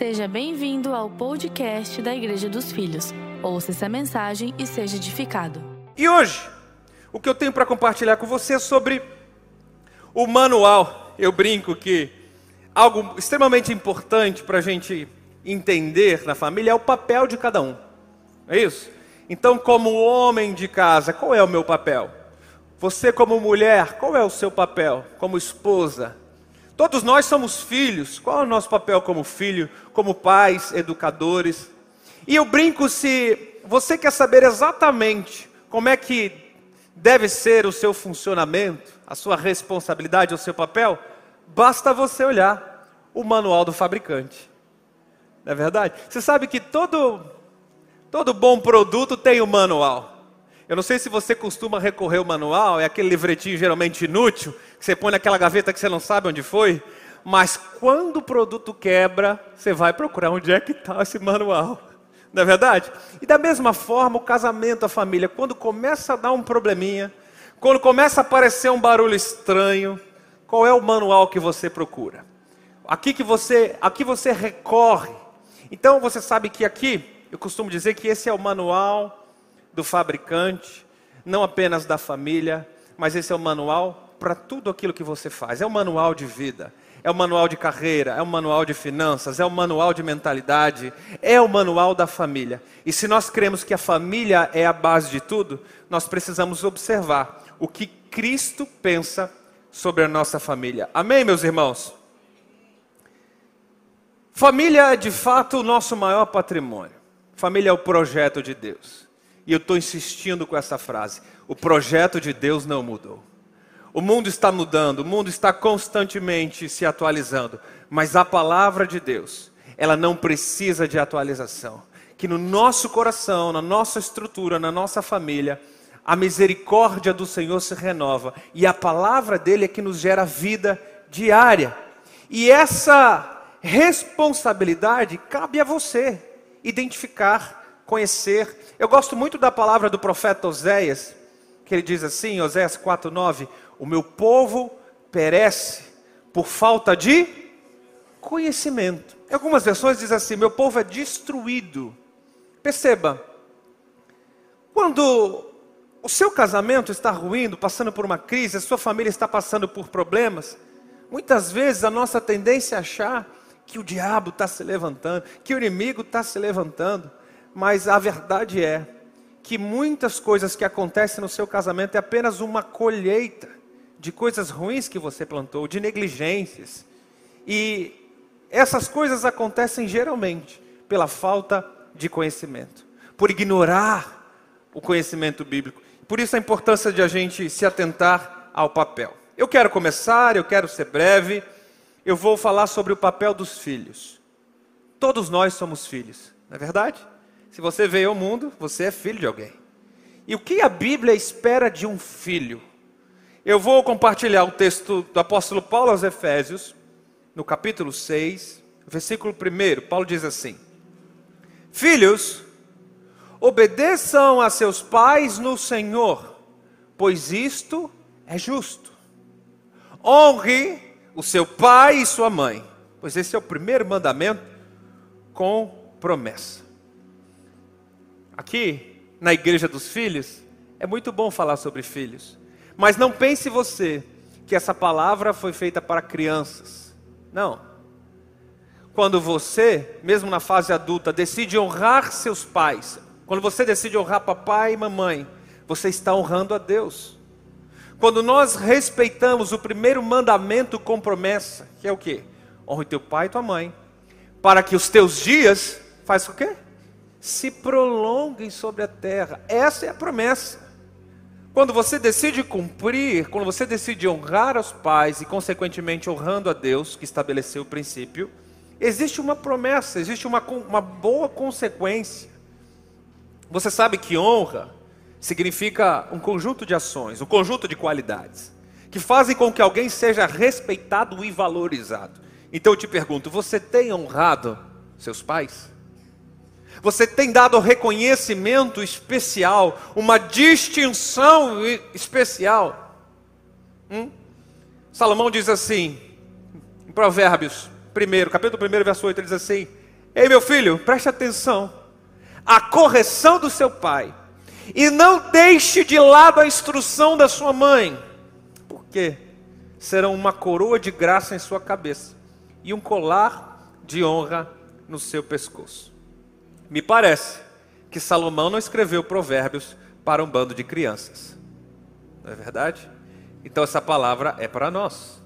Seja bem-vindo ao podcast da Igreja dos Filhos. Ouça essa mensagem e seja edificado. E hoje, o que eu tenho para compartilhar com você é sobre o manual. Eu brinco que algo extremamente importante para a gente entender na família é o papel de cada um. É isso? Então, como homem de casa, qual é o meu papel? Você, como mulher, qual é o seu papel? Como esposa? Todos nós somos filhos. Qual é o nosso papel como filho, como pais, educadores? E eu brinco se você quer saber exatamente como é que deve ser o seu funcionamento, a sua responsabilidade, o seu papel, basta você olhar o manual do fabricante. Não é verdade? Você sabe que todo todo bom produto tem o um manual. Eu não sei se você costuma recorrer ao manual, é aquele livretinho geralmente inútil, que você põe naquela gaveta que você não sabe onde foi, mas quando o produto quebra, você vai procurar onde é que está esse manual. Não é verdade? E da mesma forma, o casamento, a família, quando começa a dar um probleminha, quando começa a aparecer um barulho estranho, qual é o manual que você procura? Aqui que você, aqui você recorre. Então você sabe que aqui, eu costumo dizer que esse é o manual do fabricante, não apenas da família, mas esse é o manual para tudo aquilo que você faz. É o manual de vida, é o manual de carreira, é o manual de finanças, é o manual de mentalidade, é o manual da família. E se nós cremos que a família é a base de tudo, nós precisamos observar o que Cristo pensa sobre a nossa família. Amém, meus irmãos? Família é de fato o nosso maior patrimônio. Família é o projeto de Deus. E eu estou insistindo com essa frase: o projeto de Deus não mudou. O mundo está mudando, o mundo está constantemente se atualizando, mas a palavra de Deus, ela não precisa de atualização. Que no nosso coração, na nossa estrutura, na nossa família, a misericórdia do Senhor se renova e a palavra dele é que nos gera vida diária. E essa responsabilidade cabe a você identificar conhecer. Eu gosto muito da palavra do profeta Oséias, que ele diz assim, Oséias 4:9, o meu povo perece por falta de conhecimento. Em algumas versões diz assim, meu povo é destruído. Perceba, quando o seu casamento está ruindo, passando por uma crise, a sua família está passando por problemas, muitas vezes a nossa tendência é achar que o diabo está se levantando, que o inimigo está se levantando. Mas a verdade é que muitas coisas que acontecem no seu casamento é apenas uma colheita de coisas ruins que você plantou, de negligências. E essas coisas acontecem geralmente pela falta de conhecimento, por ignorar o conhecimento bíblico. Por isso a importância de a gente se atentar ao papel. Eu quero começar, eu quero ser breve. Eu vou falar sobre o papel dos filhos. Todos nós somos filhos, não é verdade? Se você veio ao mundo, você é filho de alguém. E o que a Bíblia espera de um filho? Eu vou compartilhar o texto do apóstolo Paulo aos Efésios, no capítulo 6, versículo 1. Paulo diz assim: Filhos, obedeçam a seus pais no Senhor, pois isto é justo. Honre o seu pai e sua mãe, pois esse é o primeiro mandamento com promessa. Aqui, na igreja dos filhos, é muito bom falar sobre filhos. Mas não pense você que essa palavra foi feita para crianças. Não. Quando você, mesmo na fase adulta, decide honrar seus pais, quando você decide honrar papai e mamãe, você está honrando a Deus. Quando nós respeitamos o primeiro mandamento com promessa, que é o quê? Honre teu pai e tua mãe, para que os teus dias, faz o quê? Se prolonguem sobre a terra. Essa é a promessa. Quando você decide cumprir, quando você decide honrar os pais e, consequentemente, honrando a Deus, que estabeleceu o princípio, existe uma promessa, existe uma, uma boa consequência. Você sabe que honra significa um conjunto de ações, um conjunto de qualidades, que fazem com que alguém seja respeitado e valorizado. Então eu te pergunto: você tem honrado seus pais? Você tem dado reconhecimento especial, uma distinção especial. Hum? Salomão diz assim, em Provérbios, primeiro, capítulo 1, verso 8, ele diz assim: Ei, meu filho, preste atenção. A correção do seu pai. E não deixe de lado a instrução da sua mãe. Por quê? Serão uma coroa de graça em sua cabeça e um colar de honra no seu pescoço. Me parece que Salomão não escreveu provérbios para um bando de crianças. Não é verdade? Então essa palavra é para nós.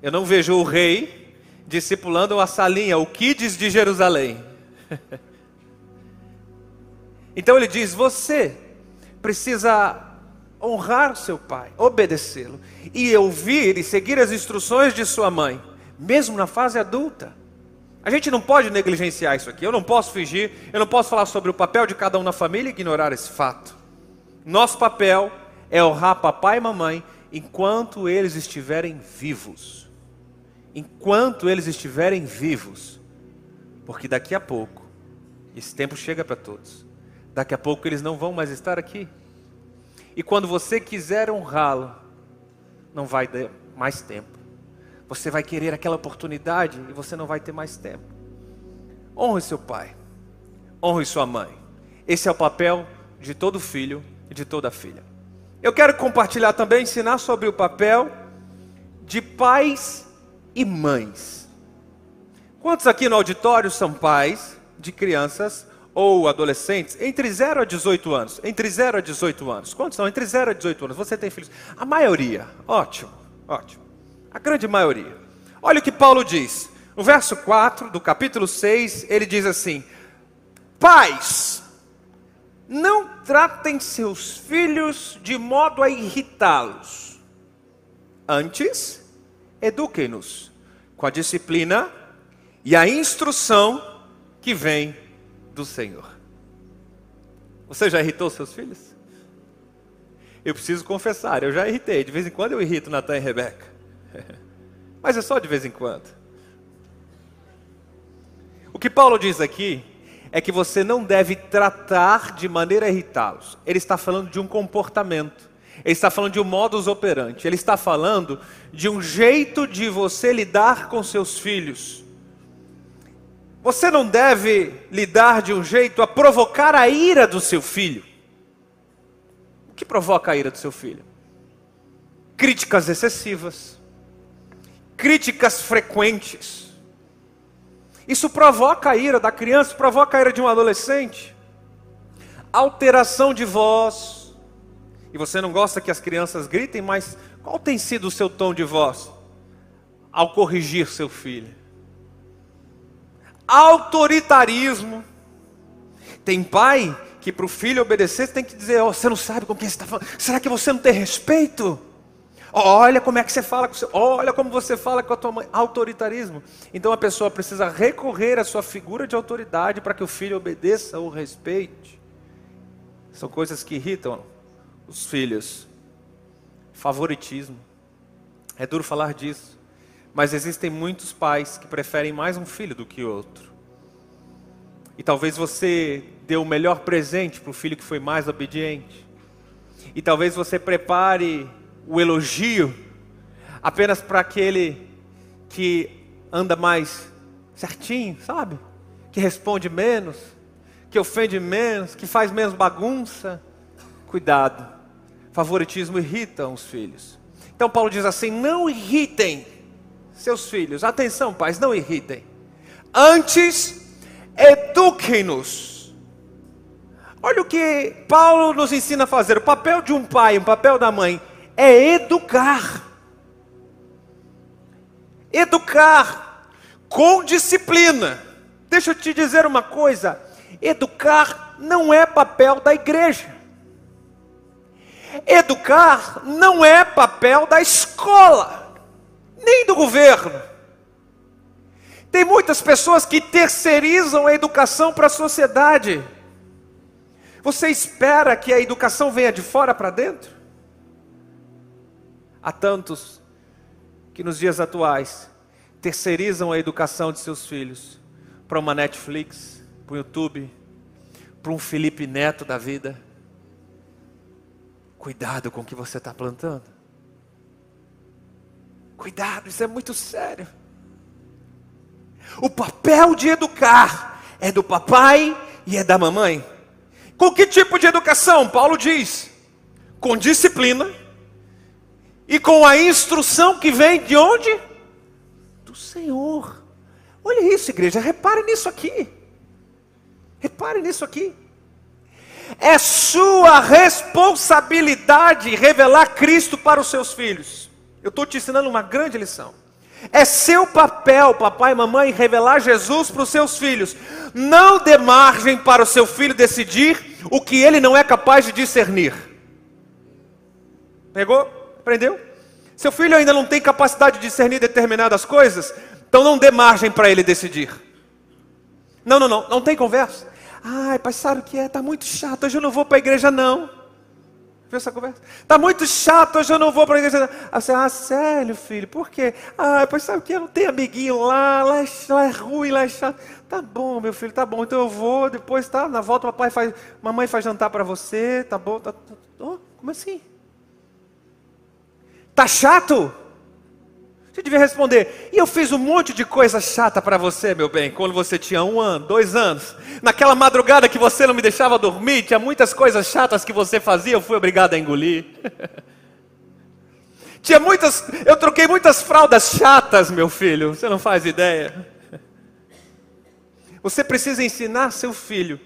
Eu não vejo o rei discipulando uma salinha, o Kids de Jerusalém. então ele diz: você precisa honrar seu pai, obedecê-lo e ouvir e seguir as instruções de sua mãe, mesmo na fase adulta. A gente não pode negligenciar isso aqui. Eu não posso fingir, eu não posso falar sobre o papel de cada um na família e ignorar esse fato. Nosso papel é honrar papai e mamãe enquanto eles estiverem vivos. Enquanto eles estiverem vivos. Porque daqui a pouco, esse tempo chega para todos. Daqui a pouco eles não vão mais estar aqui. E quando você quiser honrá-lo, não vai ter mais tempo. Você vai querer aquela oportunidade e você não vai ter mais tempo. Honre seu pai. Honre sua mãe. Esse é o papel de todo filho e de toda filha. Eu quero compartilhar também, ensinar sobre o papel de pais e mães. Quantos aqui no auditório são pais de crianças ou adolescentes entre 0 a 18 anos? Entre 0 a 18 anos. Quantos são? Entre 0 a 18 anos. Você tem filhos? A maioria. Ótimo, ótimo. A grande maioria. Olha o que Paulo diz. No verso 4 do capítulo 6, ele diz assim: Pais, não tratem seus filhos de modo a irritá-los. Antes, eduquem-nos com a disciplina e a instrução que vem do Senhor. Você já irritou seus filhos? Eu preciso confessar, eu já irritei. De vez em quando eu irrito Natan e Rebeca. Mas é só de vez em quando. O que Paulo diz aqui é que você não deve tratar de maneira a irritá-los. Ele está falando de um comportamento. Ele está falando de um modus operandi. Ele está falando de um jeito de você lidar com seus filhos. Você não deve lidar de um jeito a provocar a ira do seu filho. O que provoca a ira do seu filho? Críticas excessivas, críticas frequentes, isso provoca a ira da criança, provoca a ira de um adolescente. Alteração de voz. E você não gosta que as crianças gritem, mas qual tem sido o seu tom de voz ao corrigir seu filho? Autoritarismo. Tem pai que para o filho obedecer tem que dizer: oh, você não sabe com quem você está falando. Será que você não tem respeito? Olha como é que você fala com seu, olha como você fala com a tua mãe, autoritarismo. Então a pessoa precisa recorrer à sua figura de autoridade para que o filho obedeça ou respeite. São coisas que irritam os filhos. Favoritismo. É duro falar disso, mas existem muitos pais que preferem mais um filho do que outro. E talvez você deu o melhor presente para o filho que foi mais obediente. E talvez você prepare o elogio apenas para aquele que anda mais certinho, sabe? Que responde menos, que ofende menos, que faz menos bagunça. Cuidado, favoritismo irrita os filhos. Então Paulo diz assim: não irritem seus filhos. Atenção, pais, não irritem. Antes, eduquem-nos. Olha o que Paulo nos ensina a fazer. O papel de um pai, o papel da mãe é educar. Educar com disciplina. Deixa eu te dizer uma coisa: educar não é papel da igreja. Educar não é papel da escola, nem do governo. Tem muitas pessoas que terceirizam a educação para a sociedade. Você espera que a educação venha de fora para dentro? Há tantos que nos dias atuais terceirizam a educação de seus filhos para uma Netflix, para o YouTube, para um Felipe Neto da vida. Cuidado com o que você está plantando. Cuidado, isso é muito sério. O papel de educar é do papai e é da mamãe. Com que tipo de educação? Paulo diz: com disciplina e com a instrução que vem de onde? Do Senhor. Olha isso, igreja, repare nisso aqui. Repare nisso aqui. É sua responsabilidade revelar Cristo para os seus filhos. Eu estou te ensinando uma grande lição. É seu papel, papai e mamãe, revelar Jesus para os seus filhos. Não dê margem para o seu filho decidir o que ele não é capaz de discernir. Pegou? Aprendeu? Seu filho ainda não tem capacidade de discernir determinadas coisas, então não dê margem para ele decidir. Não, não, não, não tem conversa. Ai, pai, sabe o que é? Está muito chato, hoje eu não vou para a igreja não. Viu essa conversa? Está muito chato, hoje eu não vou para a igreja. Ah, você, ah, sério, filho, por quê? Ah, pois sabe o que? Eu não tenho amiguinho lá, lá é, lá é ruim, lá é chato. Tá bom, meu filho, tá bom, então eu vou, depois tá, na volta papai faz, mamãe faz jantar para você, tá bom? Tá, tá, oh, como assim? Tá chato? Você devia responder, e eu fiz um monte de coisa chata para você, meu bem, quando você tinha um ano, dois anos. Naquela madrugada que você não me deixava dormir, tinha muitas coisas chatas que você fazia, eu fui obrigado a engolir. tinha muitas, eu troquei muitas fraldas chatas, meu filho, você não faz ideia. Você precisa ensinar seu filho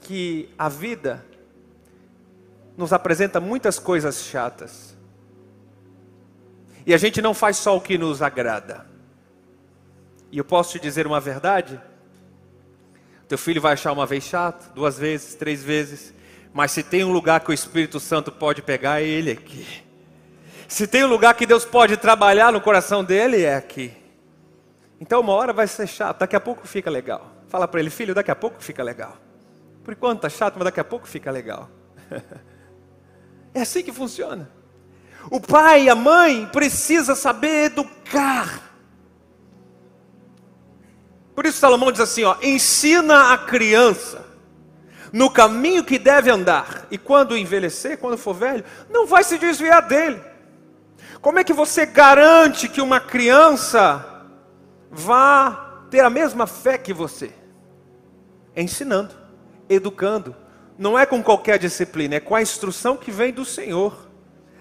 que a vida nos apresenta muitas coisas chatas. E a gente não faz só o que nos agrada. E eu posso te dizer uma verdade? Teu filho vai achar uma vez chato, duas vezes, três vezes. Mas se tem um lugar que o Espírito Santo pode pegar, é ele aqui. Se tem um lugar que Deus pode trabalhar no coração dele, é aqui. Então uma hora vai ser chato, daqui a pouco fica legal. Fala para ele, filho, daqui a pouco fica legal. Por enquanto está chato, mas daqui a pouco fica legal. é assim que funciona. O pai a mãe precisa saber educar. Por isso Salomão diz assim, ó, ensina a criança no caminho que deve andar, e quando envelhecer, quando for velho, não vai se desviar dele. Como é que você garante que uma criança vá ter a mesma fé que você? É ensinando, educando. Não é com qualquer disciplina, é com a instrução que vem do Senhor.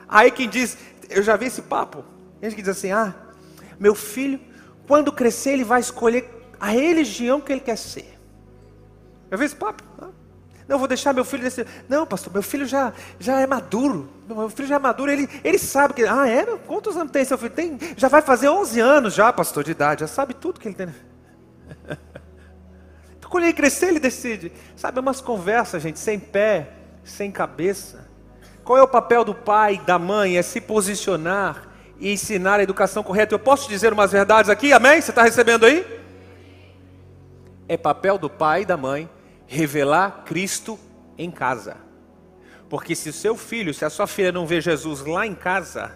Aí quem diz, eu já vi esse papo, gente que diz assim: ah, meu filho, quando crescer, ele vai escolher a religião que ele quer ser. Eu vi esse papo? Não, vou deixar meu filho desse. Não, pastor, meu filho já, já é maduro. Meu filho já é maduro, ele, ele sabe que. Ah, é? Quantos anos tem seu filho? Tem, já vai fazer 11 anos já, pastor, de idade. Já sabe tudo que ele tem. Quando ele crescer, ele decide. Sabe, umas conversas, gente, sem pé, sem cabeça. Qual é o papel do pai, da mãe? É se posicionar e ensinar a educação correta. Eu posso dizer umas verdades aqui, amém? Você está recebendo aí? É papel do pai e da mãe revelar Cristo em casa. Porque se o seu filho, se a sua filha não vê Jesus lá em casa,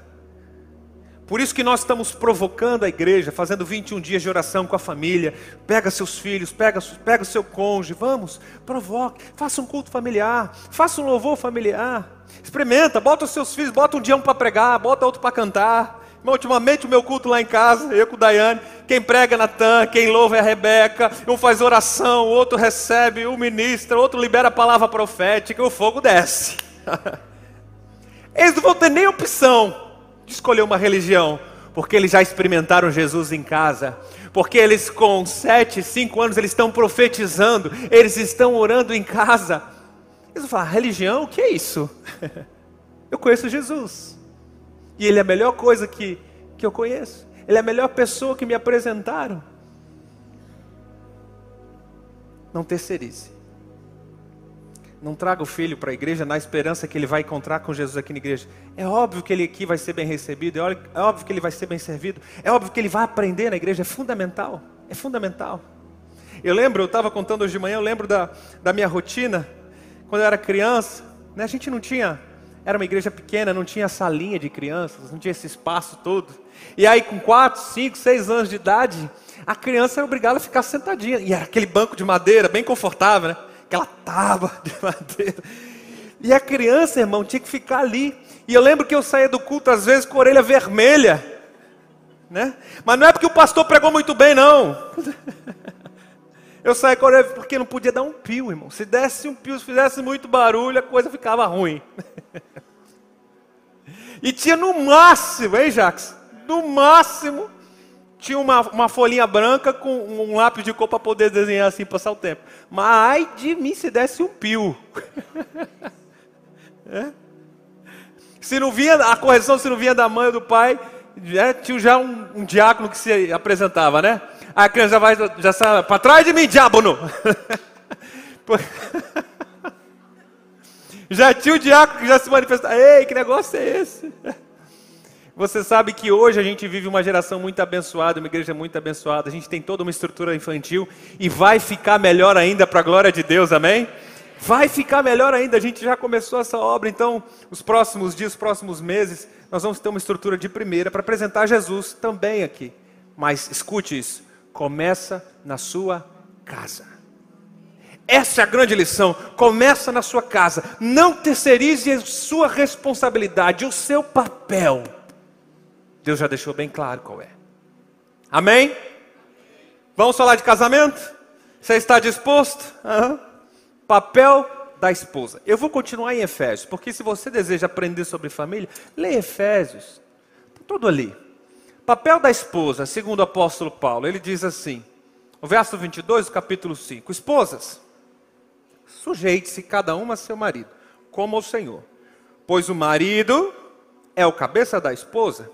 por isso que nós estamos provocando a igreja, fazendo 21 dias de oração com a família. Pega seus filhos, pega, pega o seu cônjuge, vamos, provoque, faça um culto familiar, faça um louvor familiar. Experimenta, bota os seus filhos, bota um dia um para pregar, bota outro para cantar. Ultimamente o meu culto lá em casa, eu com o Daiane, quem prega é Natan, quem louva é a Rebeca, um faz oração, o outro recebe, um ministra, o outro libera a palavra profética, o fogo desce. Eles não vão ter nem opção de escolher uma religião, porque eles já experimentaram Jesus em casa, porque eles com sete, cinco anos eles estão profetizando, eles estão orando em casa. Eles vão falar, religião, o que é isso? eu conheço Jesus. E ele é a melhor coisa que, que eu conheço. Ele é a melhor pessoa que me apresentaram. Não terceirize. Não traga o filho para a igreja na esperança que ele vai encontrar com Jesus aqui na igreja. É óbvio que ele aqui vai ser bem recebido, é, é óbvio que ele vai ser bem servido, é óbvio que ele vai aprender na igreja, é fundamental, é fundamental. Eu lembro, eu estava contando hoje de manhã, eu lembro da, da minha rotina, quando eu era criança, né, a gente não tinha, era uma igreja pequena, não tinha salinha de crianças, não tinha esse espaço todo. E aí com 4, 5, 6 anos de idade, a criança era obrigada a ficar sentadinha, e era aquele banco de madeira, bem confortável, né? aquela tábua de madeira. E a criança, irmão, tinha que ficar ali. E eu lembro que eu saía do culto às vezes com a orelha vermelha. né? Mas não é porque o pastor pregou muito bem, não. Eu saí correndo porque não podia dar um pio, irmão. Se desse um pio, se fizesse muito barulho, a coisa ficava ruim. E tinha no máximo, hein, Jax? No máximo, tinha uma, uma folhinha branca com um lápis de cor para poder desenhar assim, passar o tempo. Mas ai de mim se desse um pio. é? Se não vinha, a correção se não vinha da mãe ou do pai, já, tinha já um, um diácono que se apresentava, né? A criança já vai, já sabe, para trás de mim, diábono. já tinha o diácono que já se manifestava. Ei, que negócio é esse? Você sabe que hoje a gente vive uma geração muito abençoada, uma igreja muito abençoada. A gente tem toda uma estrutura infantil e vai ficar melhor ainda para a glória de Deus, amém? Vai ficar melhor ainda. A gente já começou essa obra, então, os próximos dias, os próximos meses, nós vamos ter uma estrutura de primeira para apresentar Jesus também aqui. Mas escute isso: começa na sua casa. Essa é a grande lição. Começa na sua casa. Não terceirize a sua responsabilidade, o seu papel Deus já deixou bem claro qual é. Amém? Vamos falar de casamento? Você está disposto? Uhum. Papel da esposa. Eu vou continuar em Efésios, porque se você deseja aprender sobre família, lê Efésios. Está tudo ali. Papel da esposa, segundo o apóstolo Paulo, ele diz assim, o verso 22 do capítulo 5: Esposas, sujeite-se cada uma a seu marido, como ao Senhor, pois o marido é o cabeça da esposa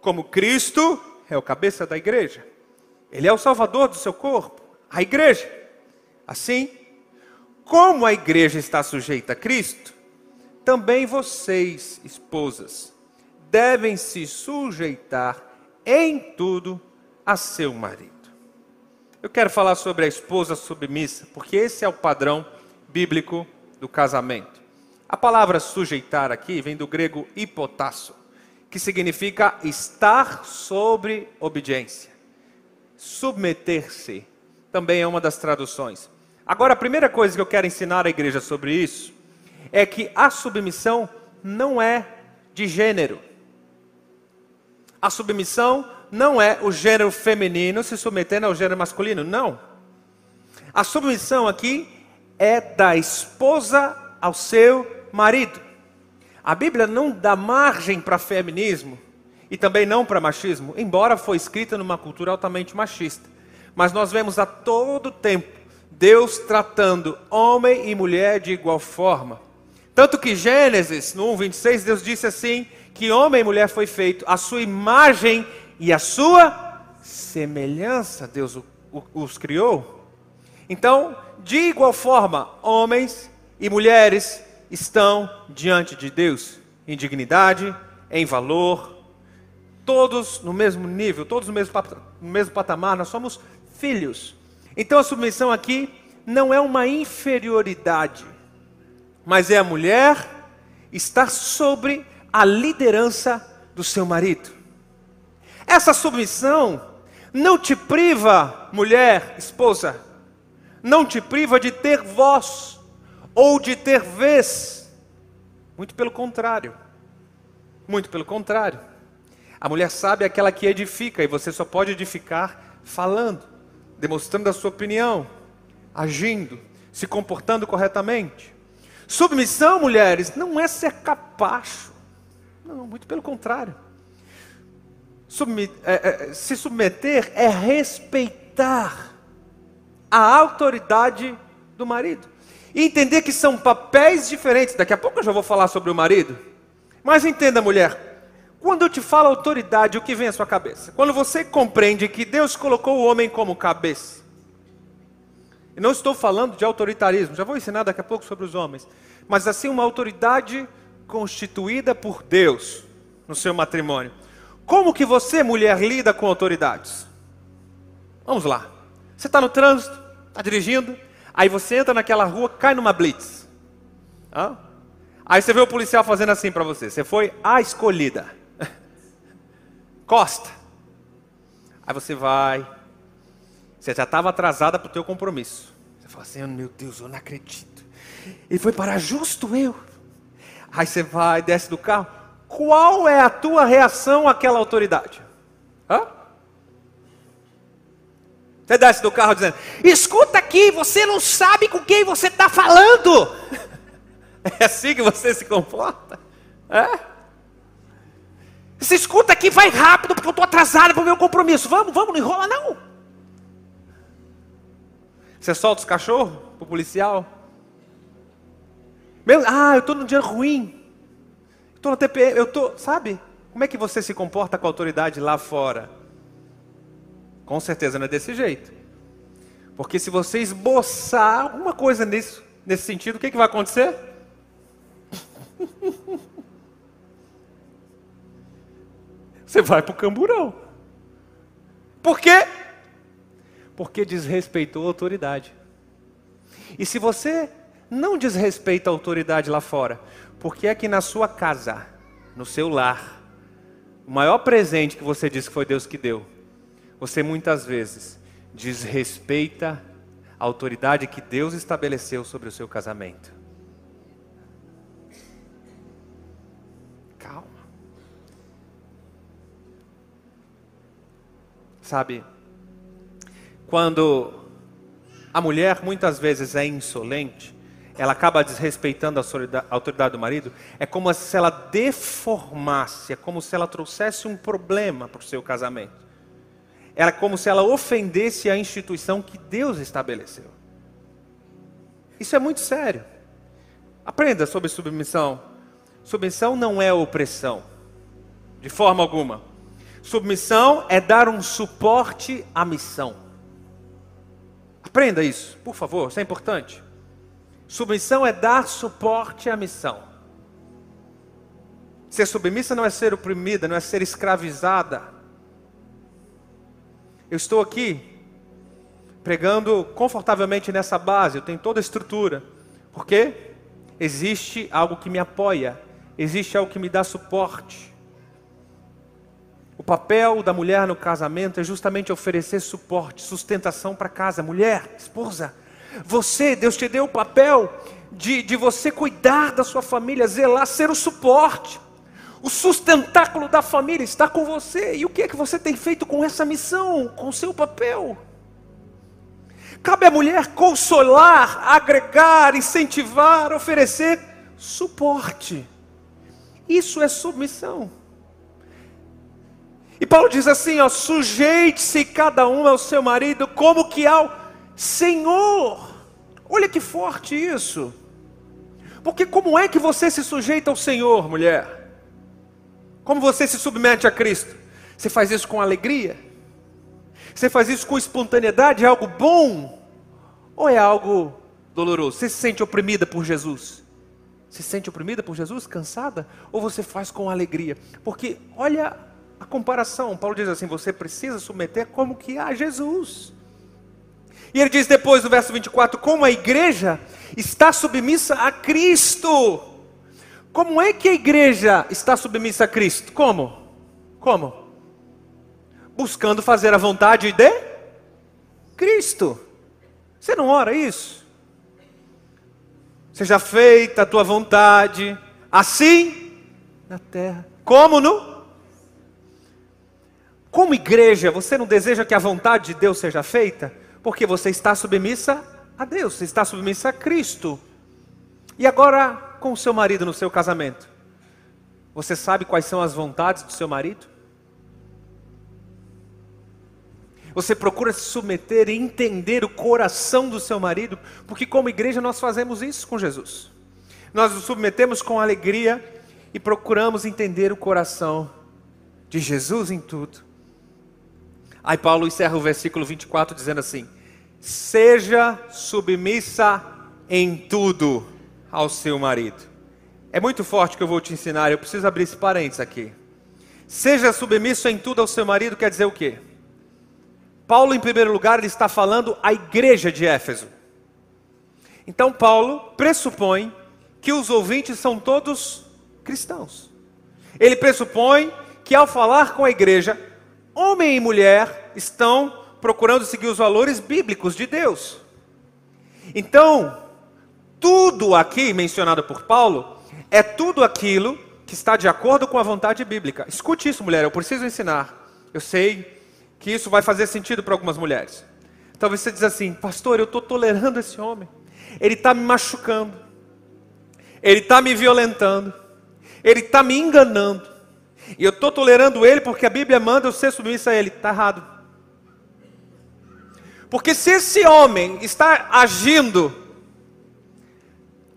como Cristo é o cabeça da igreja. Ele é o salvador do seu corpo, a igreja. Assim, como a igreja está sujeita a Cristo, também vocês, esposas, devem se sujeitar em tudo a seu marido. Eu quero falar sobre a esposa submissa, porque esse é o padrão bíblico do casamento. A palavra sujeitar aqui vem do grego hipotasso, que significa estar sobre obediência. Submeter-se também é uma das traduções. Agora, a primeira coisa que eu quero ensinar à igreja sobre isso é que a submissão não é de gênero. A submissão não é o gênero feminino se submetendo ao gênero masculino, não. A submissão aqui é da esposa ao seu marido. A Bíblia não dá margem para feminismo e também não para machismo, embora foi escrita numa cultura altamente machista. Mas nós vemos a todo tempo Deus tratando homem e mulher de igual forma. Tanto que Gênesis, no 1:26, Deus disse assim: que homem e mulher foi feito a sua imagem e a sua semelhança, Deus os criou. Então, de igual forma, homens e mulheres estão diante de Deus em dignidade, em valor, todos no mesmo nível, todos no mesmo, no mesmo patamar, nós somos filhos. Então a submissão aqui não é uma inferioridade, mas é a mulher estar sobre a liderança do seu marido. Essa submissão não te priva, mulher, esposa, não te priva de ter voz ou de ter vez. Muito pelo contrário. Muito pelo contrário. A mulher sábia é aquela que edifica, e você só pode edificar falando, demonstrando a sua opinião, agindo, se comportando corretamente. Submissão, mulheres, não é ser capacho. Não, muito pelo contrário. é, é, se submeter é respeitar a autoridade do marido. E entender que são papéis diferentes. Daqui a pouco eu já vou falar sobre o marido. Mas entenda, mulher, quando eu te falo autoridade, o que vem à sua cabeça? Quando você compreende que Deus colocou o homem como cabeça. E não estou falando de autoritarismo, já vou ensinar daqui a pouco sobre os homens. Mas assim, uma autoridade constituída por Deus no seu matrimônio. Como que você, mulher, lida com autoridades? Vamos lá. Você está no trânsito, está dirigindo, Aí você entra naquela rua, cai numa blitz. Hã? Aí você vê o policial fazendo assim para você. Você foi a escolhida. Costa. Aí você vai. Você já estava atrasada para o teu compromisso. Você fala assim, oh, meu Deus, eu não acredito. Ele foi parar justo eu. Aí você vai, desce do carro. Qual é a tua reação àquela autoridade? Hã? Você desce do carro dizendo: Escuta aqui, você não sabe com quem você está falando. É assim que você se comporta? É? Escuta aqui, vai rápido, porque eu estou atrasado para o meu compromisso. Vamos, vamos, não enrola não. Você solta os cachorros para o policial? Meu, ah, eu estou num dia ruim. Estou no TPM, eu estou, sabe? Como é que você se comporta com a autoridade lá fora? Com certeza não é desse jeito. Porque se você esboçar alguma coisa nisso, nesse sentido, o que, que vai acontecer? Você vai para o camburão. Por quê? Porque desrespeitou a autoridade. E se você não desrespeita a autoridade lá fora, porque é que na sua casa, no seu lar, o maior presente que você diz que foi Deus que deu, você muitas vezes desrespeita a autoridade que Deus estabeleceu sobre o seu casamento. Calma. Sabe, quando a mulher muitas vezes é insolente, ela acaba desrespeitando a autoridade do marido, é como se ela deformasse, é como se ela trouxesse um problema para o seu casamento. Era como se ela ofendesse a instituição que Deus estabeleceu. Isso é muito sério. Aprenda sobre submissão. Submissão não é opressão, de forma alguma. Submissão é dar um suporte à missão. Aprenda isso, por favor, isso é importante. Submissão é dar suporte à missão. Ser submissa não é ser oprimida, não é ser escravizada. Eu estou aqui pregando confortavelmente nessa base, eu tenho toda a estrutura. Porque existe algo que me apoia, existe algo que me dá suporte. O papel da mulher no casamento é justamente oferecer suporte, sustentação para casa. Mulher, esposa, você, Deus te deu o papel de, de você cuidar da sua família, zelar, ser o suporte. O sustentáculo da família está com você. E o que é que você tem feito com essa missão, com o seu papel? Cabe à mulher consolar, agregar, incentivar, oferecer suporte. Isso é submissão. E Paulo diz assim: ó, sujeite-se cada um ao seu marido como que ao Senhor. Olha que forte isso. Porque como é que você se sujeita ao Senhor, mulher? Como você se submete a Cristo? Você faz isso com alegria? Você faz isso com espontaneidade? É algo bom? Ou é algo doloroso? Você se sente oprimida por Jesus? Se sente oprimida por Jesus, cansada? Ou você faz com alegria? Porque olha a comparação. Paulo diz assim: você precisa submeter como que a Jesus. E ele diz depois no verso 24: como a igreja está submissa a Cristo. Como é que a igreja está submissa a Cristo? Como? Como? Buscando fazer a vontade de Cristo. Você não ora isso? Seja feita a tua vontade, assim na terra, como no como igreja, você não deseja que a vontade de Deus seja feita? Porque você está submissa a Deus, você está submissa a Cristo. E agora, com o seu marido no seu casamento, você sabe quais são as vontades do seu marido? Você procura se submeter e entender o coração do seu marido, porque como igreja nós fazemos isso com Jesus. Nós nos submetemos com alegria e procuramos entender o coração de Jesus em tudo. Aí Paulo encerra o versículo 24 dizendo assim: Seja submissa em tudo ao seu marido. É muito forte que eu vou te ensinar, eu preciso abrir esse parênteses aqui. Seja submisso em tudo ao seu marido quer dizer o quê? Paulo, em primeiro lugar, ele está falando à igreja de Éfeso. Então, Paulo pressupõe que os ouvintes são todos cristãos. Ele pressupõe que, ao falar com a igreja, homem e mulher estão procurando seguir os valores bíblicos de Deus. Então, tudo aqui mencionado por Paulo é tudo aquilo que está de acordo com a vontade bíblica. Escute isso, mulher, eu preciso ensinar. Eu sei que isso vai fazer sentido para algumas mulheres. Talvez você diz assim, pastor, eu estou tolerando esse homem. Ele está me machucando. Ele está me violentando. Ele está me enganando. E eu estou tolerando ele porque a Bíblia manda eu ser submisso a ele. Está errado. Porque se esse homem está agindo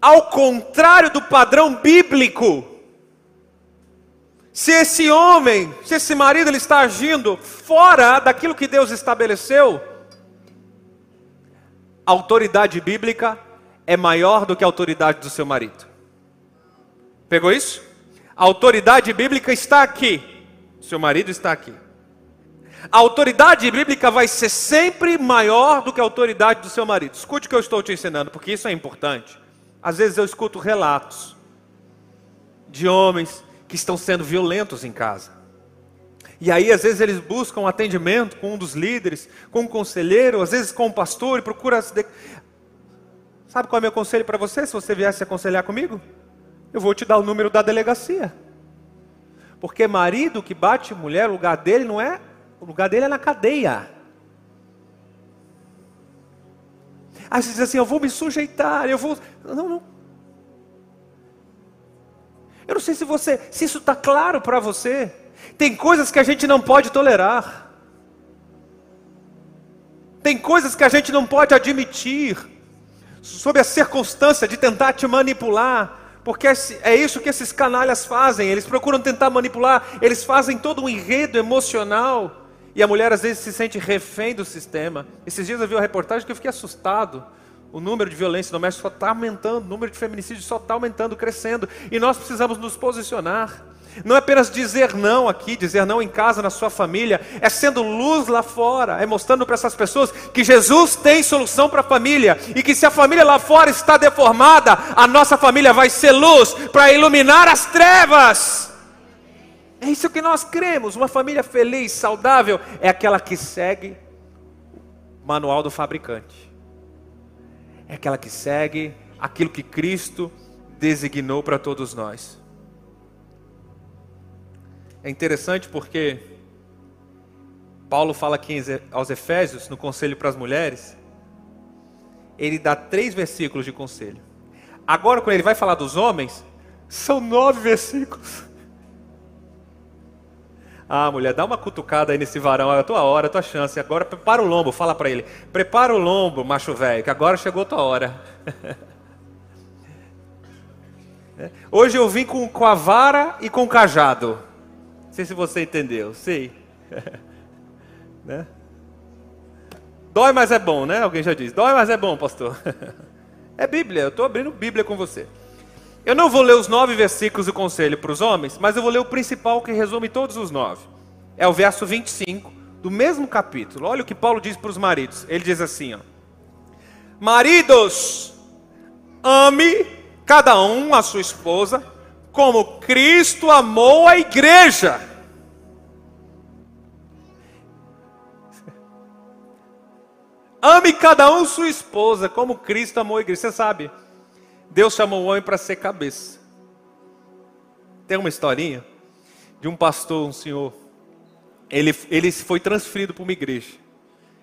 ao contrário do padrão bíblico, se esse homem, se esse marido ele está agindo fora daquilo que Deus estabeleceu, a autoridade bíblica é maior do que a autoridade do seu marido. Pegou isso? A autoridade bíblica está aqui. Seu marido está aqui. A autoridade bíblica vai ser sempre maior do que a autoridade do seu marido. Escute o que eu estou te ensinando, porque isso é importante. Às vezes eu escuto relatos de homens que estão sendo violentos em casa. E aí, às vezes, eles buscam atendimento com um dos líderes, com um conselheiro, às vezes com um pastor, e procura. Sabe qual é o meu conselho para você, se você viesse aconselhar comigo? Eu vou te dar o número da delegacia. Porque marido que bate mulher, o lugar dele não é. O lugar dele é na cadeia. Aí você diz assim: eu vou me sujeitar, eu vou. Não, não. Eu não sei se você, se isso está claro para você. Tem coisas que a gente não pode tolerar. Tem coisas que a gente não pode admitir, sob a circunstância de tentar te manipular, porque é isso que esses canalhas fazem, eles procuram tentar manipular, eles fazem todo um enredo emocional, e a mulher às vezes se sente refém do sistema. Esses dias eu vi uma reportagem que eu fiquei assustado. O número de violência doméstica só está aumentando, o número de feminicídio só está aumentando, crescendo, e nós precisamos nos posicionar. Não é apenas dizer não aqui, dizer não em casa, na sua família, é sendo luz lá fora, é mostrando para essas pessoas que Jesus tem solução para a família e que se a família lá fora está deformada, a nossa família vai ser luz para iluminar as trevas. É isso que nós cremos. Uma família feliz, saudável, é aquela que segue o manual do fabricante, é aquela que segue aquilo que Cristo designou para todos nós. É interessante porque Paulo fala aqui aos Efésios, no conselho para as mulheres, ele dá três versículos de conselho. Agora, quando ele vai falar dos homens, são nove versículos. Ah, mulher, dá uma cutucada aí nesse varão, é a tua hora, é a tua chance. Agora prepara o lombo, fala para ele. Prepara o lombo, macho velho, que agora chegou a tua hora. É. Hoje eu vim com, com a vara e com o cajado sei se você entendeu, sei. né? Dói, mas é bom, né? Alguém já disse. Dói, mas é bom, pastor. é Bíblia, eu estou abrindo Bíblia com você. Eu não vou ler os nove versículos do conselho para os homens, mas eu vou ler o principal que resume todos os nove. É o verso 25 do mesmo capítulo. Olha o que Paulo diz para os maridos. Ele diz assim: ó, Maridos, ame cada um a sua esposa, como Cristo amou a igreja Ame cada um sua esposa, como Cristo amou a igreja. Você sabe, Deus chamou o homem para ser cabeça. Tem uma historinha de um pastor, um senhor. Ele, ele foi transferido para uma igreja.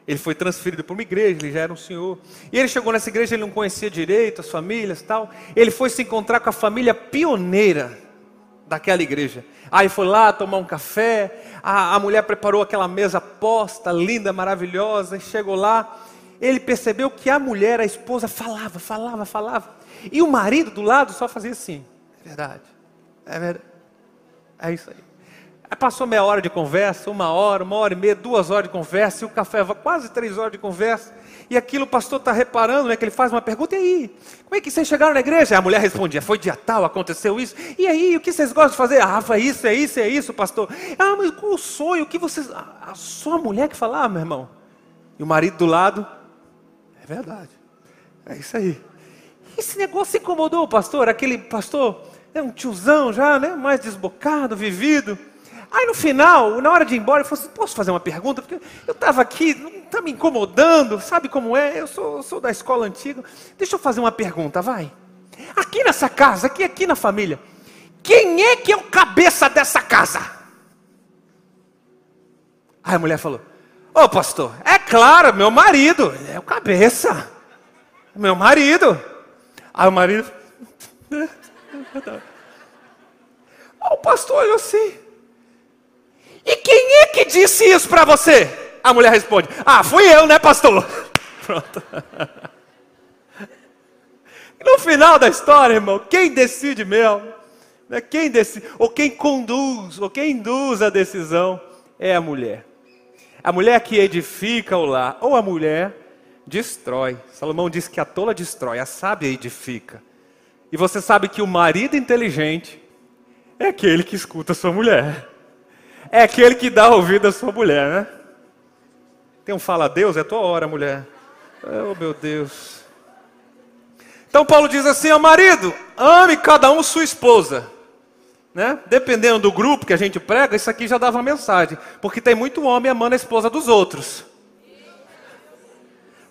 Ele foi transferido para uma igreja, ele já era um senhor. E ele chegou nessa igreja, ele não conhecia direito as famílias tal. Ele foi se encontrar com a família pioneira daquela igreja. Aí foi lá tomar um café, a, a mulher preparou aquela mesa posta, linda, maravilhosa, e chegou lá, ele percebeu que a mulher, a esposa, falava, falava, falava. E o marido do lado só fazia assim. É verdade, é verdade. É isso aí. Aí passou meia hora de conversa, uma hora, uma hora e meia, duas horas de conversa, e o café, quase três horas de conversa. E aquilo o pastor está reparando, né, que ele faz uma pergunta, e aí? Como é que vocês chegaram na igreja? A mulher respondia, foi dia tal, aconteceu isso. E aí, o que vocês gostam de fazer? Ah, foi isso, é isso, é isso, pastor. Ah, mas qual o sonho? O que vocês... Ah, só a mulher que falava, meu irmão. E o marido do lado, é verdade. É isso aí. Esse negócio incomodou o pastor, aquele pastor, é um tiozão já, né, mais desbocado, vivido. Aí no final, na hora de ir embora, ele falou assim: posso fazer uma pergunta? Porque eu estava aqui, não está me incomodando, sabe como é? Eu sou, eu sou da escola antiga. Deixa eu fazer uma pergunta, vai. Aqui nessa casa, aqui, aqui na família, quem é que é o cabeça dessa casa? Aí a mulher falou: Ô oh, pastor, é claro, meu marido, é o cabeça. Meu marido. Aí o marido. o pastor olhou assim. E quem é que disse isso para você? A mulher responde: Ah, fui eu, né, pastor? Pronto. No final da história, irmão, quem decide mesmo, né, quem decide, ou quem conduz, ou quem induz a decisão, é a mulher. A mulher que edifica o lar, ou a mulher destrói. Salomão diz que a tola destrói, a sábia edifica. E você sabe que o marido inteligente é aquele que escuta a sua mulher. É aquele que dá ouvido à sua mulher, né? Tem um fala Deus, é tua hora, mulher. Oh, meu Deus. Então Paulo diz assim ao marido: ame cada um sua esposa. Né? Dependendo do grupo que a gente prega, isso aqui já dava uma mensagem. Porque tem muito homem amando a esposa dos outros.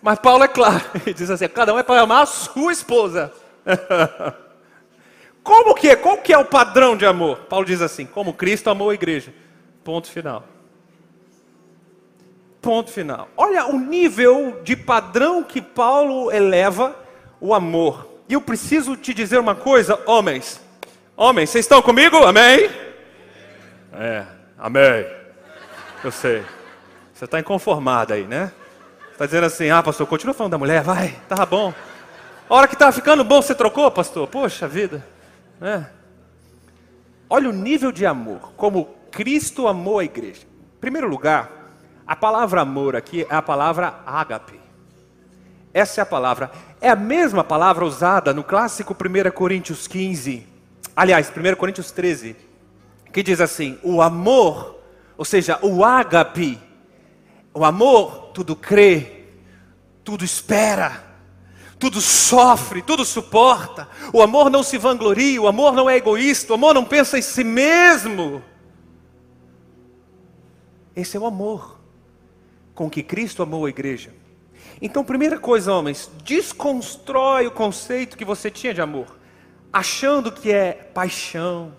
Mas Paulo é claro, ele diz assim: cada um é para amar a sua esposa. Como que é? Qual que é o padrão de amor? Paulo diz assim: como Cristo amou a igreja. Ponto final. Ponto final. Olha o nível de padrão que Paulo eleva o amor. E eu preciso te dizer uma coisa, homens. Homens, vocês estão comigo? Amém? É, amém. Eu sei. Você está inconformado aí, né? Está dizendo assim, ah, pastor, continua falando da mulher, vai, tava bom. A hora que estava ficando bom, você trocou, pastor? Poxa vida. É. Olha o nível de amor, como Cristo amou a igreja. Em primeiro lugar, a palavra amor aqui é a palavra ágape. Essa é a palavra. É a mesma palavra usada no clássico 1 Coríntios 15 aliás, 1 Coríntios 13, que diz assim: o amor, ou seja, o ágape, o amor tudo crê, tudo espera, tudo sofre, tudo suporta. O amor não se vangloria, o amor não é egoísta, o amor não pensa em si mesmo. Esse é o amor com que Cristo amou a igreja. Então, primeira coisa, homens, desconstrói o conceito que você tinha de amor achando que é paixão,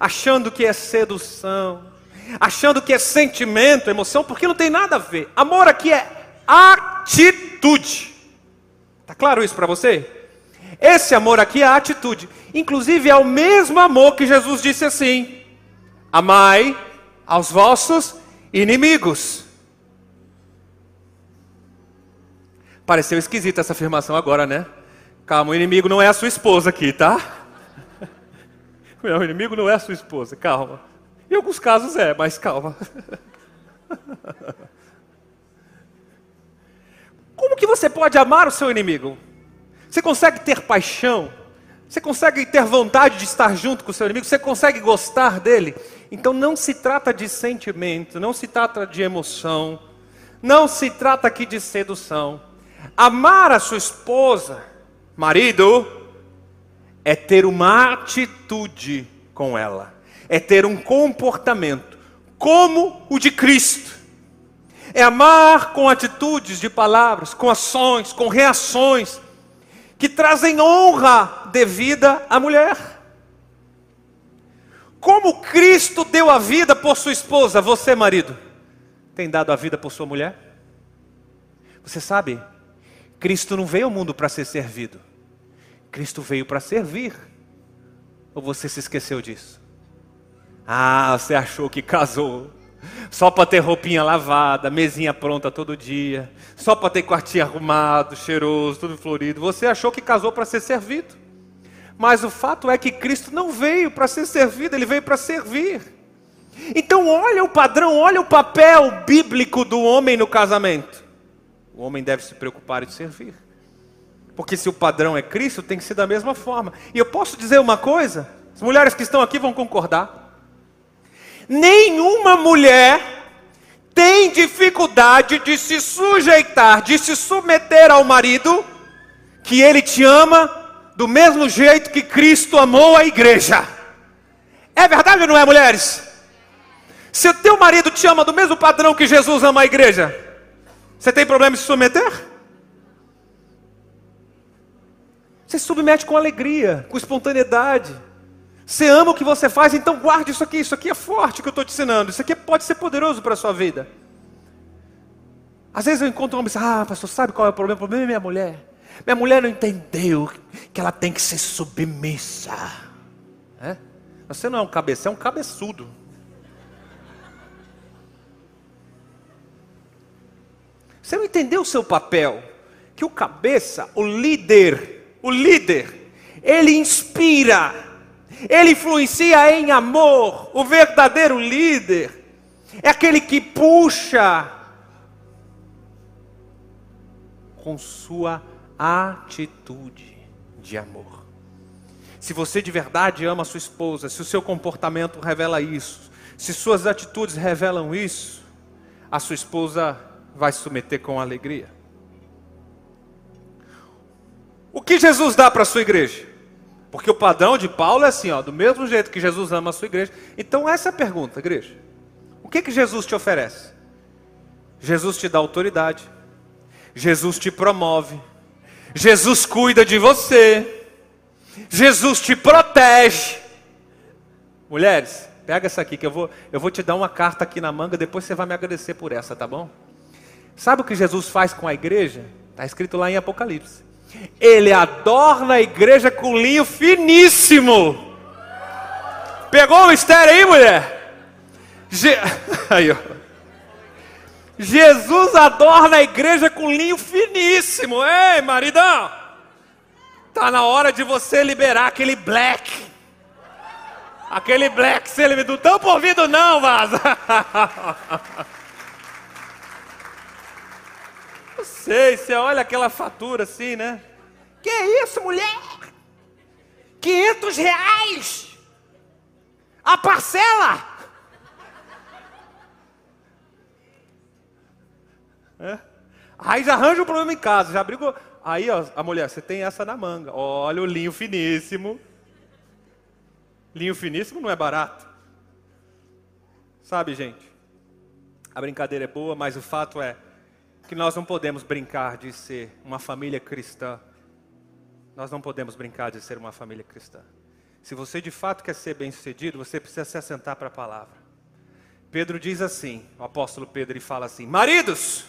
achando que é sedução, achando que é sentimento, emoção, porque não tem nada a ver. Amor aqui é atitude. Tá claro isso para você? Esse amor aqui é atitude. Inclusive é o mesmo amor que Jesus disse assim: Amai aos vossos inimigos. Pareceu esquisita essa afirmação agora, né? Calma, o inimigo não é a sua esposa aqui, tá? O inimigo não é a sua esposa, calma. Em alguns casos é, mas calma. Como que você pode amar o seu inimigo? Você consegue ter paixão? Você consegue ter vontade de estar junto com o seu inimigo? Você consegue gostar dele? Então não se trata de sentimento, não se trata de emoção, não se trata aqui de sedução. Amar a sua esposa Marido é ter uma atitude com ela, é ter um comportamento como o de Cristo. É amar com atitudes de palavras, com ações, com reações que trazem honra devida à mulher. Como Cristo deu a vida por sua esposa, você, marido, tem dado a vida por sua mulher? Você sabe, Cristo não veio ao mundo para ser servido. Cristo veio para servir. Ou você se esqueceu disso? Ah, você achou que casou só para ter roupinha lavada, mesinha pronta todo dia, só para ter quartinho arrumado, cheiroso, tudo florido. Você achou que casou para ser servido. Mas o fato é que Cristo não veio para ser servido, ele veio para servir. Então, olha o padrão, olha o papel bíblico do homem no casamento. O homem deve se preocupar em servir. Porque se o padrão é Cristo, tem que ser da mesma forma. E eu posso dizer uma coisa? As mulheres que estão aqui vão concordar. Nenhuma mulher tem dificuldade de se sujeitar, de se submeter ao marido, que ele te ama do mesmo jeito que Cristo amou a igreja. É verdade ou não é, mulheres? Se o teu marido te ama do mesmo padrão que Jesus ama a igreja, você tem problema em se submeter? Você se submete com alegria, com espontaneidade. Você ama o que você faz, então guarde isso aqui. Isso aqui é forte que eu estou te ensinando. Isso aqui pode ser poderoso para a sua vida. Às vezes eu encontro um homem e diz, ah, pastor, sabe qual é o problema? O problema é minha mulher. Minha mulher não entendeu que ela tem que ser submissa. É? Você não é um cabeça, é um cabeçudo. Você não entendeu o seu papel. Que o cabeça, o líder, o líder, ele inspira, ele influencia em amor. O verdadeiro líder é aquele que puxa com sua atitude de amor. Se você de verdade ama sua esposa, se o seu comportamento revela isso, se suas atitudes revelam isso, a sua esposa vai se submeter com alegria. O que Jesus dá para a sua igreja? Porque o padrão de Paulo é assim, ó, do mesmo jeito que Jesus ama a sua igreja. Então essa é a pergunta, igreja. O que que Jesus te oferece? Jesus te dá autoridade. Jesus te promove. Jesus cuida de você. Jesus te protege. Mulheres, pega essa aqui que eu vou, eu vou te dar uma carta aqui na manga, depois você vai me agradecer por essa, tá bom? Sabe o que Jesus faz com a igreja? Está escrito lá em Apocalipse. Ele adorna a igreja com linho finíssimo. Pegou o mistério aí, mulher? Je... Aí, ó. Jesus adorna a igreja com linho finíssimo. Ei, maridão! Tá na hora de você liberar aquele black. Aquele black, você não tampa o ouvido não, vaza. Eu sei, você olha aquela fatura assim, né? Que isso, mulher? 500 reais? A parcela? É? Aí já arranja um problema em casa, já brigou. Aí, ó, a mulher, você tem essa na manga. Olha o linho finíssimo. Linho finíssimo não é barato. Sabe, gente? A brincadeira é boa, mas o fato é que nós não podemos brincar de ser uma família cristã. Nós não podemos brincar de ser uma família cristã. Se você de fato quer ser bem-sucedido, você precisa se assentar para a palavra. Pedro diz assim, o apóstolo Pedro ele fala assim: Maridos,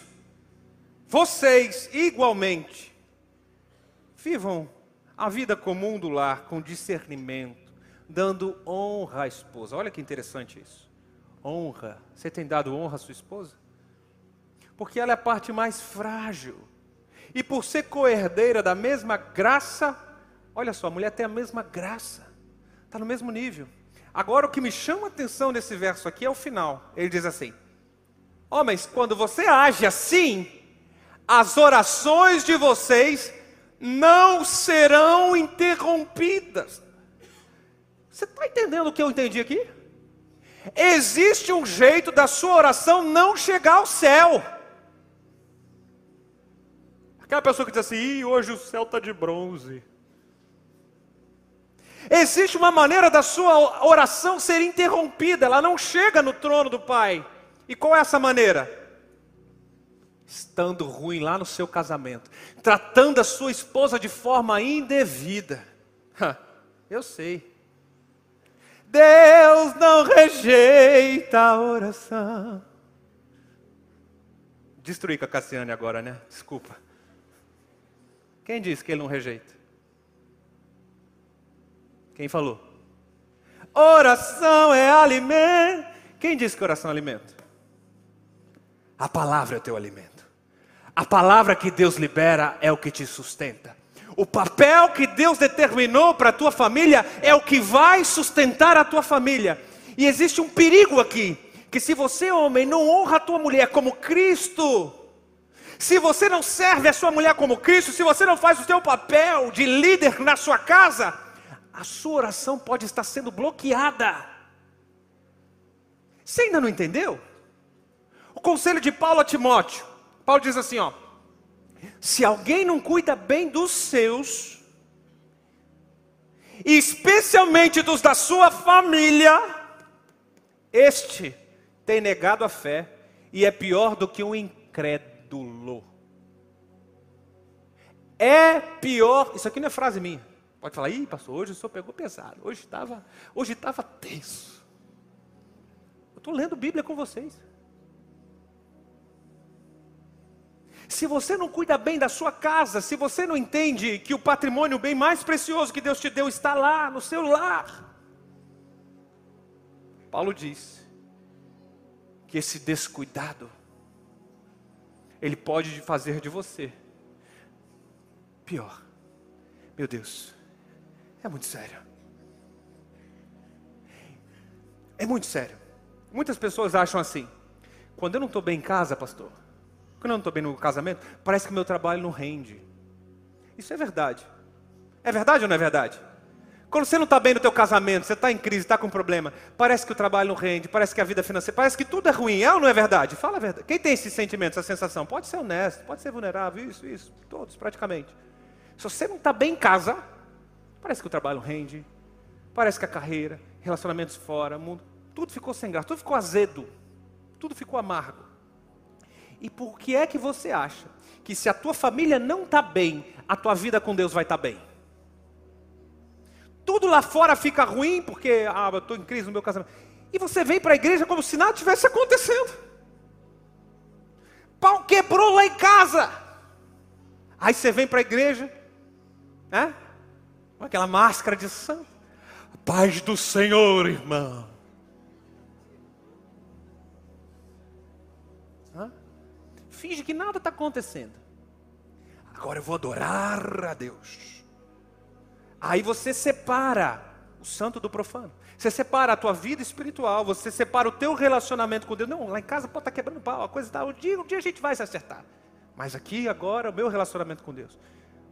vocês, igualmente, vivam a vida comum do lar com discernimento, dando honra à esposa. Olha que interessante isso. Honra. Você tem dado honra à sua esposa? Porque ela é a parte mais frágil. E por ser coerdeira da mesma graça, olha só, a mulher tem a mesma graça, está no mesmo nível. Agora, o que me chama a atenção nesse verso aqui é o final. Ele diz assim: Homens, quando você age assim, as orações de vocês não serão interrompidas. Você está entendendo o que eu entendi aqui? Existe um jeito da sua oração não chegar ao céu. Aquela pessoa que diz assim: Ih, hoje o céu está de bronze. Existe uma maneira da sua oração ser interrompida, ela não chega no trono do Pai. E qual é essa maneira? estando ruim lá no seu casamento, tratando a sua esposa de forma indevida. Eu sei. Deus não rejeita a oração. Destruí com a Cassiane agora, né? Desculpa. Quem disse que ele não rejeita? Quem falou? Oração é alimento. Quem disse que oração é alimento? A palavra é o teu alimento. A palavra que Deus libera é o que te sustenta. O papel que Deus determinou para a tua família é o que vai sustentar a tua família. E existe um perigo aqui, que se você, homem, não honra a tua mulher como Cristo, se você não serve a sua mulher como Cristo, se você não faz o seu papel de líder na sua casa, a sua oração pode estar sendo bloqueada. Você ainda não entendeu? O conselho de Paulo a Timóteo Paulo diz assim, ó: Se alguém não cuida bem dos seus, especialmente dos da sua família, este tem negado a fé e é pior do que um incrédulo. É pior, isso aqui não é frase minha. Pode falar, ih, pastor, hoje o senhor pegou pesado, hoje estava hoje estava tenso. Eu estou lendo Bíblia com vocês. Se você não cuida bem da sua casa, se você não entende que o patrimônio, o bem mais precioso que Deus te deu, está lá, no seu lar. Paulo diz que esse descuidado, ele pode fazer de você pior. Meu Deus, é muito sério. É muito sério. Muitas pessoas acham assim: quando eu não estou bem em casa, pastor, quando eu não estou bem no casamento, parece que meu trabalho não rende. Isso é verdade. É verdade ou não é verdade? Quando você não está bem no teu casamento, você está em crise, está com problema, parece que o trabalho não rende, parece que a vida financeira, parece que tudo é ruim, é ou não é verdade? Fala a verdade. Quem tem esse sentimento, essa sensação? Pode ser honesto, pode ser vulnerável, isso, isso, todos praticamente. Se você não está bem em casa, parece que o trabalho rende, parece que a carreira, relacionamentos fora, mundo, tudo ficou sem graça, tudo ficou azedo, tudo ficou amargo. E por que é que você acha que se a tua família não está bem, a tua vida com Deus vai estar tá bem? Tudo lá fora fica ruim porque ah, eu estou em crise no meu casamento. E você vem para a igreja como se nada tivesse acontecendo. Pau quebrou lá em casa. Aí você vem para a igreja, né? Com aquela máscara de santo. Paz do Senhor, irmão. finge que nada está acontecendo. Agora eu vou adorar a Deus. Aí você separa o santo do profano. Você separa a tua vida espiritual, você separa o teu relacionamento com Deus. Não, lá em casa pode estar tá quebrando pau, a coisa está. Um dia, um dia a gente vai se acertar. Mas aqui, agora, o meu relacionamento com Deus.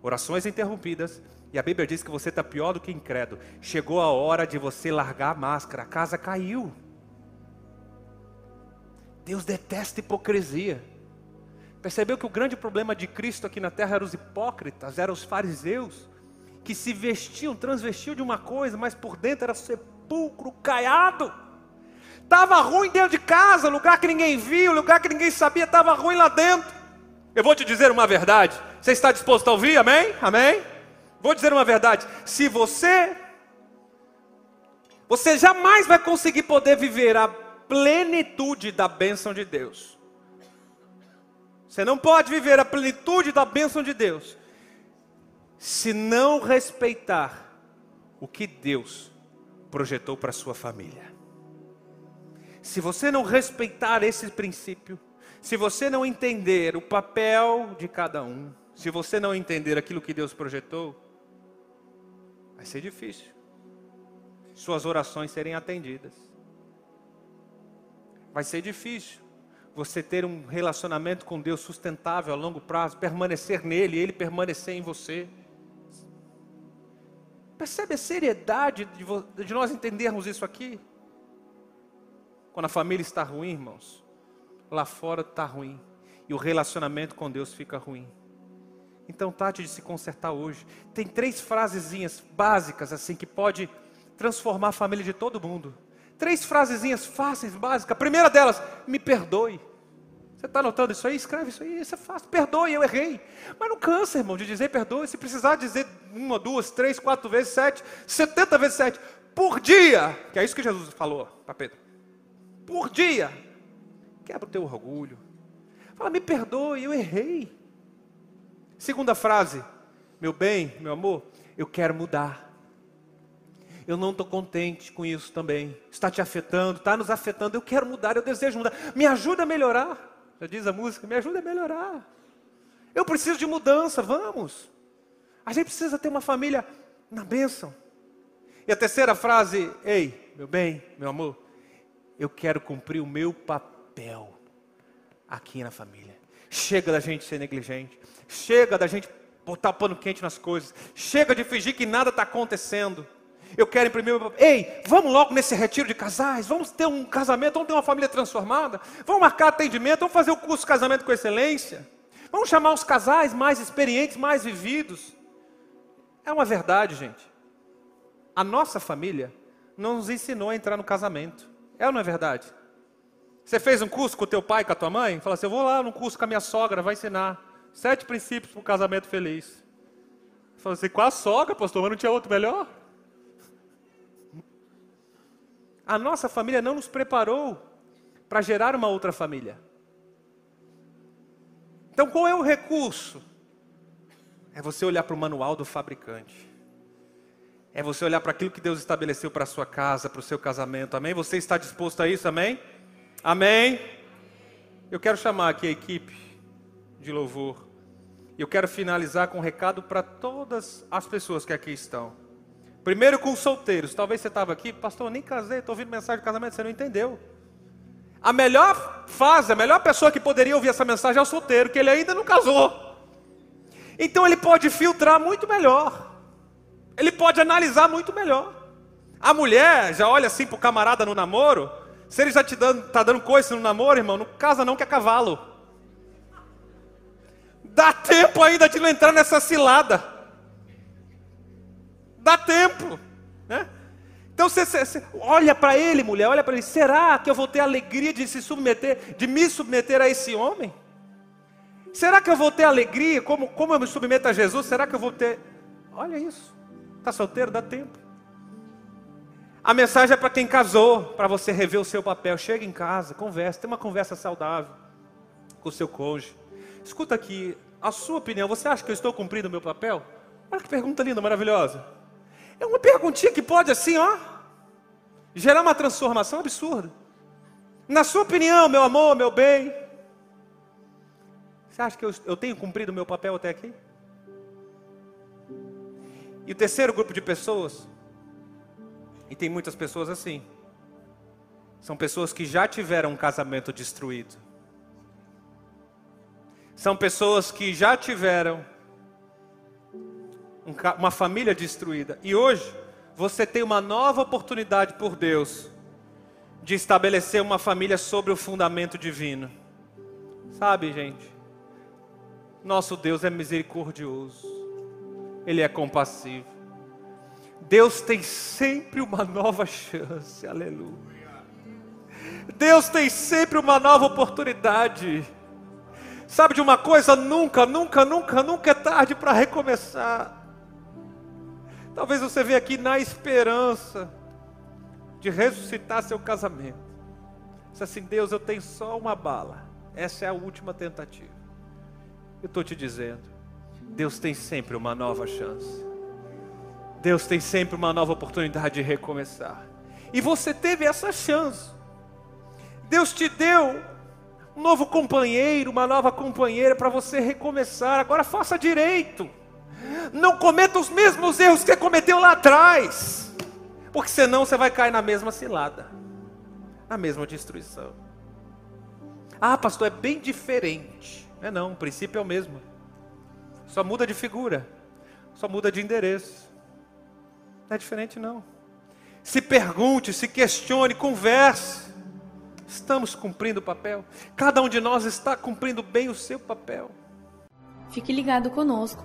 Orações interrompidas. E a Bíblia diz que você está pior do que incrédulo. Chegou a hora de você largar a máscara. A casa caiu. Deus detesta hipocrisia. Percebeu que o grande problema de Cristo aqui na terra eram os hipócritas, eram os fariseus, que se vestiam, transvestiam de uma coisa, mas por dentro era sepulcro caiado. Estava ruim dentro de casa, lugar que ninguém viu, lugar que ninguém sabia, estava ruim lá dentro. Eu vou te dizer uma verdade. Você está disposto a ouvir? Amém? Amém? Vou dizer uma verdade. Se você. Você jamais vai conseguir poder viver a plenitude da bênção de Deus você não pode viver a plenitude da bênção de Deus se não respeitar o que Deus projetou para sua família. Se você não respeitar esse princípio, se você não entender o papel de cada um, se você não entender aquilo que Deus projetou, vai ser difícil. Suas orações serem atendidas. Vai ser difícil você ter um relacionamento com Deus sustentável a longo prazo, permanecer nele, ele permanecer em você. Percebe a seriedade de, de nós entendermos isso aqui? Quando a família está ruim, irmãos, lá fora está ruim e o relacionamento com Deus fica ruim. Então trate de se consertar hoje. Tem três frasezinhas básicas assim que pode transformar a família de todo mundo. Três frasezinhas fáceis, básicas. A primeira delas, me perdoe. Você está anotando isso aí? Escreve isso aí, isso é fácil. Perdoe, eu errei. Mas não cansa, irmão, de dizer perdoe. Se precisar dizer uma, duas, três, quatro vezes, sete, setenta vezes sete, por dia. Que é isso que Jesus falou para Pedro. Por dia. Quebra o teu orgulho. Fala, me perdoe, eu errei. Segunda frase, meu bem, meu amor, eu quero mudar eu não estou contente com isso também. Está te afetando, está nos afetando. Eu quero mudar, eu desejo mudar. Me ajuda a melhorar. Já diz a música, me ajuda a melhorar. Eu preciso de mudança, vamos. A gente precisa ter uma família na bênção. E a terceira frase, ei, meu bem, meu amor, eu quero cumprir o meu papel aqui na família. Chega da gente ser negligente. Chega da gente botar pano quente nas coisas. Chega de fingir que nada está acontecendo. Eu quero meu papel. Ei, vamos logo nesse retiro de casais, vamos ter um casamento, vamos ter uma família transformada, vamos marcar atendimento, vamos fazer o curso de casamento com excelência. Vamos chamar os casais mais experientes, mais vividos. É uma verdade, gente. A nossa família não nos ensinou a entrar no casamento. É ou não é verdade? Você fez um curso com o teu pai, com a tua mãe? Fala assim, eu vou lá num curso com a minha sogra, vai ensinar. Sete princípios para o casamento feliz. Fala assim, com a sogra, pastor, mas não tinha outro melhor? A nossa família não nos preparou para gerar uma outra família. Então qual é o recurso? É você olhar para o manual do fabricante. É você olhar para aquilo que Deus estabeleceu para a sua casa, para o seu casamento. Amém? Você está disposto a isso? Amém? Amém? Eu quero chamar aqui a equipe de louvor. Eu quero finalizar com um recado para todas as pessoas que aqui estão. Primeiro com os solteiros. Talvez você estava aqui, pastor, eu nem casei, estou ouvindo mensagem de casamento, você não entendeu. A melhor fase, a melhor pessoa que poderia ouvir essa mensagem é o solteiro, que ele ainda não casou. Então ele pode filtrar muito melhor. Ele pode analisar muito melhor. A mulher já olha assim para o camarada no namoro. Se ele já te dando, tá dando coisa no namoro, irmão, não casa não que é cavalo. Dá tempo ainda de não entrar nessa cilada. Dá tempo, né? Então você, você, olha para ele, mulher, olha para ele. Será que eu vou ter alegria de se submeter, de me submeter a esse homem? Será que eu vou ter alegria como, como eu me submeto a Jesus? Será que eu vou ter? Olha isso. Está solteiro? Dá tempo. A mensagem é para quem casou, para você rever o seu papel. Chega em casa, conversa, tem uma conversa saudável com o seu cônjuge. Escuta aqui, a sua opinião, você acha que eu estou cumprindo o meu papel? Olha que pergunta linda, maravilhosa. É uma perguntinha que pode, assim, ó, gerar uma transformação absurda. Na sua opinião, meu amor, meu bem, você acha que eu, eu tenho cumprido o meu papel até aqui? E o terceiro grupo de pessoas, e tem muitas pessoas assim, são pessoas que já tiveram um casamento destruído. São pessoas que já tiveram uma família destruída. E hoje, você tem uma nova oportunidade por Deus de estabelecer uma família sobre o fundamento divino. Sabe, gente? Nosso Deus é misericordioso. Ele é compassivo. Deus tem sempre uma nova chance, aleluia. Deus tem sempre uma nova oportunidade. Sabe de uma coisa? Nunca, nunca, nunca, nunca é tarde para recomeçar. Talvez você venha aqui na esperança de ressuscitar seu casamento. Diz assim, Deus, eu tenho só uma bala. Essa é a última tentativa. Eu estou te dizendo, Deus tem sempre uma nova chance. Deus tem sempre uma nova oportunidade de recomeçar. E você teve essa chance. Deus te deu um novo companheiro, uma nova companheira para você recomeçar. Agora faça direito. Não cometa os mesmos erros que você cometeu lá atrás. Porque senão você vai cair na mesma cilada, na mesma destruição. Ah, pastor, é bem diferente. É não, o princípio é o mesmo. Só muda de figura, só muda de endereço. Não é diferente não. Se pergunte, se questione, converse. Estamos cumprindo o papel? Cada um de nós está cumprindo bem o seu papel. Fique ligado conosco.